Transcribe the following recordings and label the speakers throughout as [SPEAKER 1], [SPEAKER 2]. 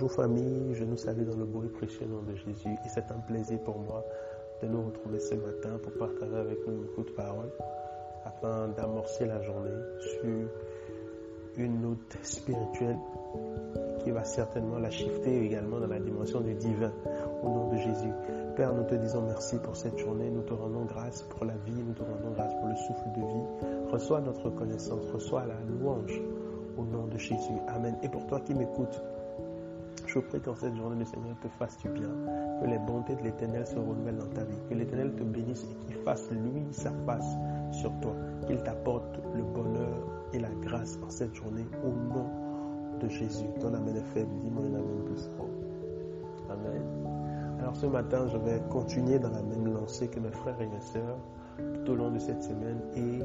[SPEAKER 1] Bonjour famille, je nous salue dans le beau et précieux nom de Jésus et c'est un plaisir pour moi de nous retrouver ce matin pour partager avec nous beaucoup de paroles afin d'amorcer la journée sur une note spirituelle qui va certainement la shifter également dans la dimension du divin au nom de Jésus. Père, nous te disons merci pour cette journée, nous te rendons grâce pour la vie, nous te rendons grâce pour le souffle de vie. Reçois notre reconnaissance, reçois la louange au nom de Jésus. Amen. Et pour toi qui m'écoutes, je prie qu'en cette journée, le Seigneur te fasse du bien, que les bontés de l'Éternel se renouvellent dans ta vie, que l'Éternel te bénisse et qu'il fasse, lui, sa face sur toi, qu'il t'apporte le bonheur et la grâce en cette journée au nom de Jésus. Ton amen est faible, dis-moi un amen plus fort. Amen. Alors ce matin, je vais continuer dans la même lancée que mes frères et mes sœurs tout au long de cette semaine et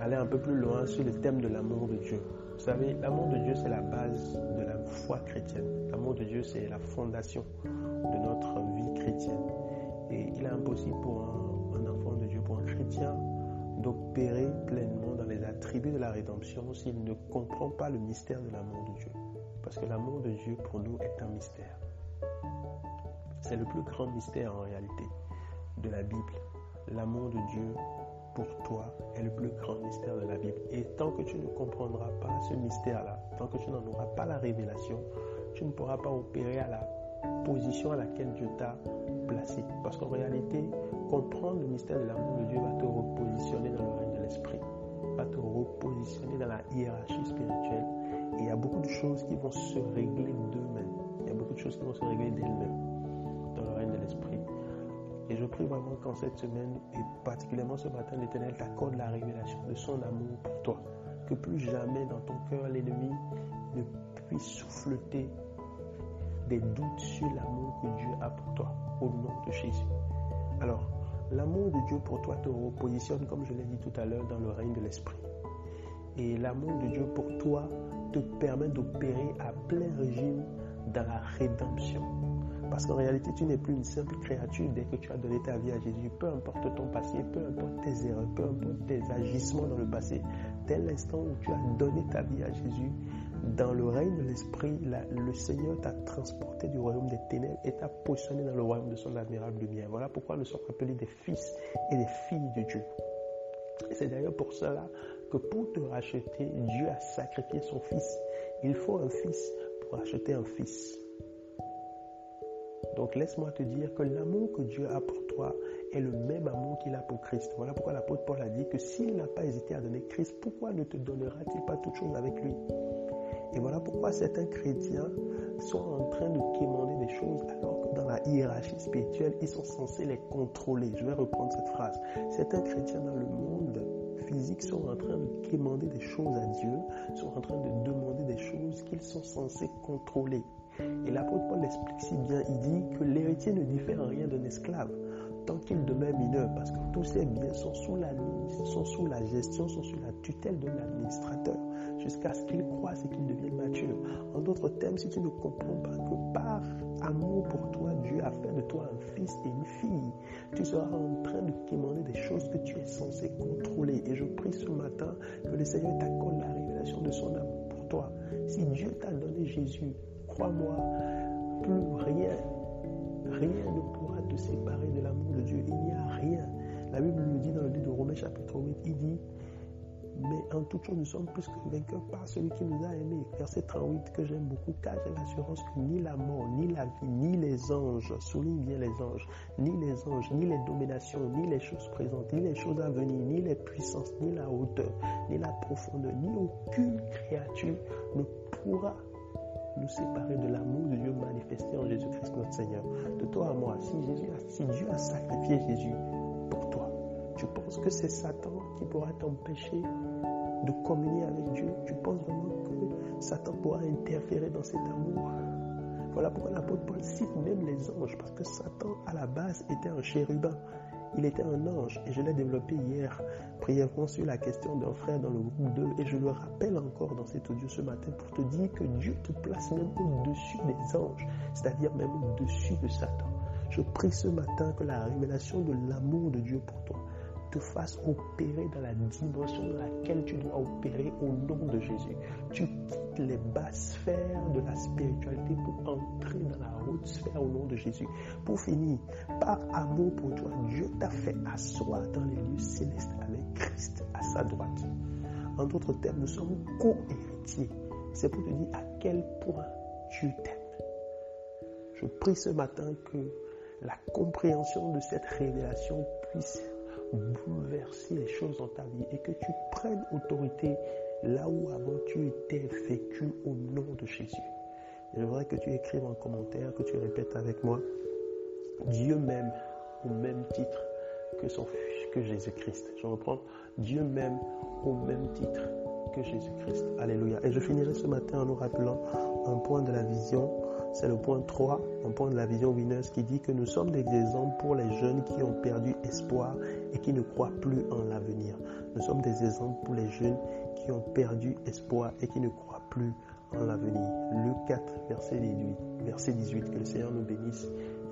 [SPEAKER 1] aller un peu plus loin sur le thème de l'amour de Dieu. Vous savez, l'amour de Dieu, c'est la base de la foi chrétienne. L'amour de Dieu, c'est la fondation de notre vie chrétienne. Et il est impossible pour un, enfant de Dieu, pour un chrétien, d'opérer pleinement dans les attributs de la rédemption s'il ne comprend pas le mystère de l'amour de Dieu. Parce que l'amour de Dieu, pour nous, est un mystère. C'est le plus grand mystère en réalité de la Bible. L'amour de Dieu pour toi est le plus grand mystère de la Bible. Et tant que tu ne comprendras pas ce mystère-là, tant que tu n'en auras pas la révélation, tu ne pourras pas opérer à la position à laquelle Dieu t'a placé. Parce qu'en réalité, comprendre le mystère de l'amour de Dieu va te repositionner dans le règne de l'esprit, va te repositionner dans la hiérarchie spirituelle. Et il y a beaucoup de choses qui vont se régler d'eux-mêmes. Il y a beaucoup de choses qui vont se régler d'elles-mêmes prie vraiment qu'en cette semaine, et particulièrement ce matin, l'Éternel t'accorde la révélation de son amour pour toi. Que plus jamais dans ton cœur, l'ennemi ne puisse souffleter des doutes sur l'amour que Dieu a pour toi, au nom de Jésus. Alors, l'amour de Dieu pour toi te repositionne, comme je l'ai dit tout à l'heure, dans le règne de l'Esprit. Et l'amour de Dieu pour toi te permet d'opérer à plein régime dans la rédemption. Parce qu'en réalité, tu n'es plus une simple créature dès que tu as donné ta vie à Jésus. Peu importe ton passé, peu importe tes erreurs, peu importe tes agissements dans le passé, dès l'instant où tu as donné ta vie à Jésus, dans le règne de l'Esprit, le Seigneur t'a transporté du royaume des ténèbres et t'a positionné dans le royaume de son admirable lumière. Voilà pourquoi nous sommes appelés des fils et des filles de Dieu. C'est d'ailleurs pour cela que pour te racheter, Dieu a sacrifié son fils. Il faut un fils pour acheter un fils. Donc laisse-moi te dire que l'amour que Dieu a pour toi est le même amour qu'il a pour Christ. Voilà pourquoi l'apôtre Paul a dit que s'il n'a pas hésité à donner Christ, pourquoi ne te donnera-t-il pas toute chose avec lui? Et voilà pourquoi certains chrétiens sont en train de quémander des choses alors que dans la hiérarchie spirituelle, ils sont censés les contrôler. Je vais reprendre cette phrase. Certains chrétiens dans le monde physique sont en train de quémander des choses à Dieu, sont en train de demander des choses qu'ils sont censés contrôler. Et l'apôtre Paul l'explique si bien, il dit que l'héritier ne diffère en rien d'un esclave tant qu'il demeure mineur, parce que tous ses biens sont sous la, sont sous la gestion, sont sous la tutelle de l'administrateur, jusqu'à ce qu'il croisse et qu'il devienne mature. En d'autres termes, si tu ne comprends pas que par amour pour toi, Dieu a fait de toi un fils et une fille, tu seras en train de quémander des choses que tu es censé contrôler. Et je prie ce matin que le Seigneur t'accorde la révélation de son amour pour toi. Si Dieu t'a donné Jésus, crois-moi, plus rien, rien ne pourra te séparer de l'amour de Dieu. Il n'y a rien. La Bible nous dit dans le livre de Romains chapitre 8, il dit, mais en toute chose, nous sommes plus que vainqueurs par celui qui nous a aimés. Verset 38 que j'aime beaucoup, car j'ai l'assurance que ni la mort, ni la vie, ni les anges, souligne bien les anges, ni les anges, ni les dominations, ni les choses présentes, ni les choses à venir, ni les puissances, ni la hauteur, ni la profondeur, ni aucune créature ne pourra nous séparer de l'amour de Dieu manifesté en Jésus-Christ notre Seigneur. De toi à moi, si, Dieu a sacrifié Jésus pour toi, tu penses que c'est Satan qui pourra t'empêcher de communier avec Dieu? Tu penses vraiment que Satan pourra interférer dans cet amour? Voilà pourquoi l'apôtre Paul cite même les anges, parce que Satan à la base était un chérubin. Il était un ange et je l'ai développé hier brièvement sur la question d'un frère dans le groupe 2 et je le rappelle encore dans cet audio ce matin pour te dire que Dieu te place même au-dessus des anges, c'est-à-dire même au-dessus de Satan. Je prie ce matin que la révélation de l'amour de Dieu pour toi te fasse opérer dans la dimension dans laquelle tu dois opérer au nom de Jésus. Tu quittes les basses sphères de la spiritualité pour entrer dans la haute sphère au nom de Jésus. Pour finir, par amour pour toi, Dieu t'a fait asseoir dans les lieux célestes avec Christ à sa droite. En d'autres termes, nous sommes co-héritiers. C'est pour te dire à quel point tu t'aimes. Je prie ce matin que la compréhension de cette révélation puisse bouleverser les choses dans ta vie et que tu prennes autorité là où avant tu étais vécu au nom de Jésus. Je voudrais que tu écrives en commentaire, que tu répètes avec moi, Dieu m'aime au même titre que, son, que Jésus-Christ. Je reprends, Dieu m'aime au même titre que Jésus-Christ. Alléluia. Et je finirai ce matin en nous rappelant un point de la vision c'est le point 3, un point de la vision Winners qui dit que nous sommes des exemples pour les jeunes qui ont perdu espoir et qui ne croient plus en l'avenir. Nous sommes des exemples pour les jeunes qui ont perdu espoir et qui ne croient plus en l'avenir. Luc 4, verset 18. Verset 18. Que le Seigneur nous bénisse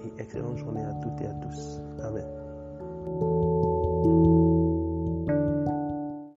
[SPEAKER 1] et excellente journée à toutes et à tous. Amen.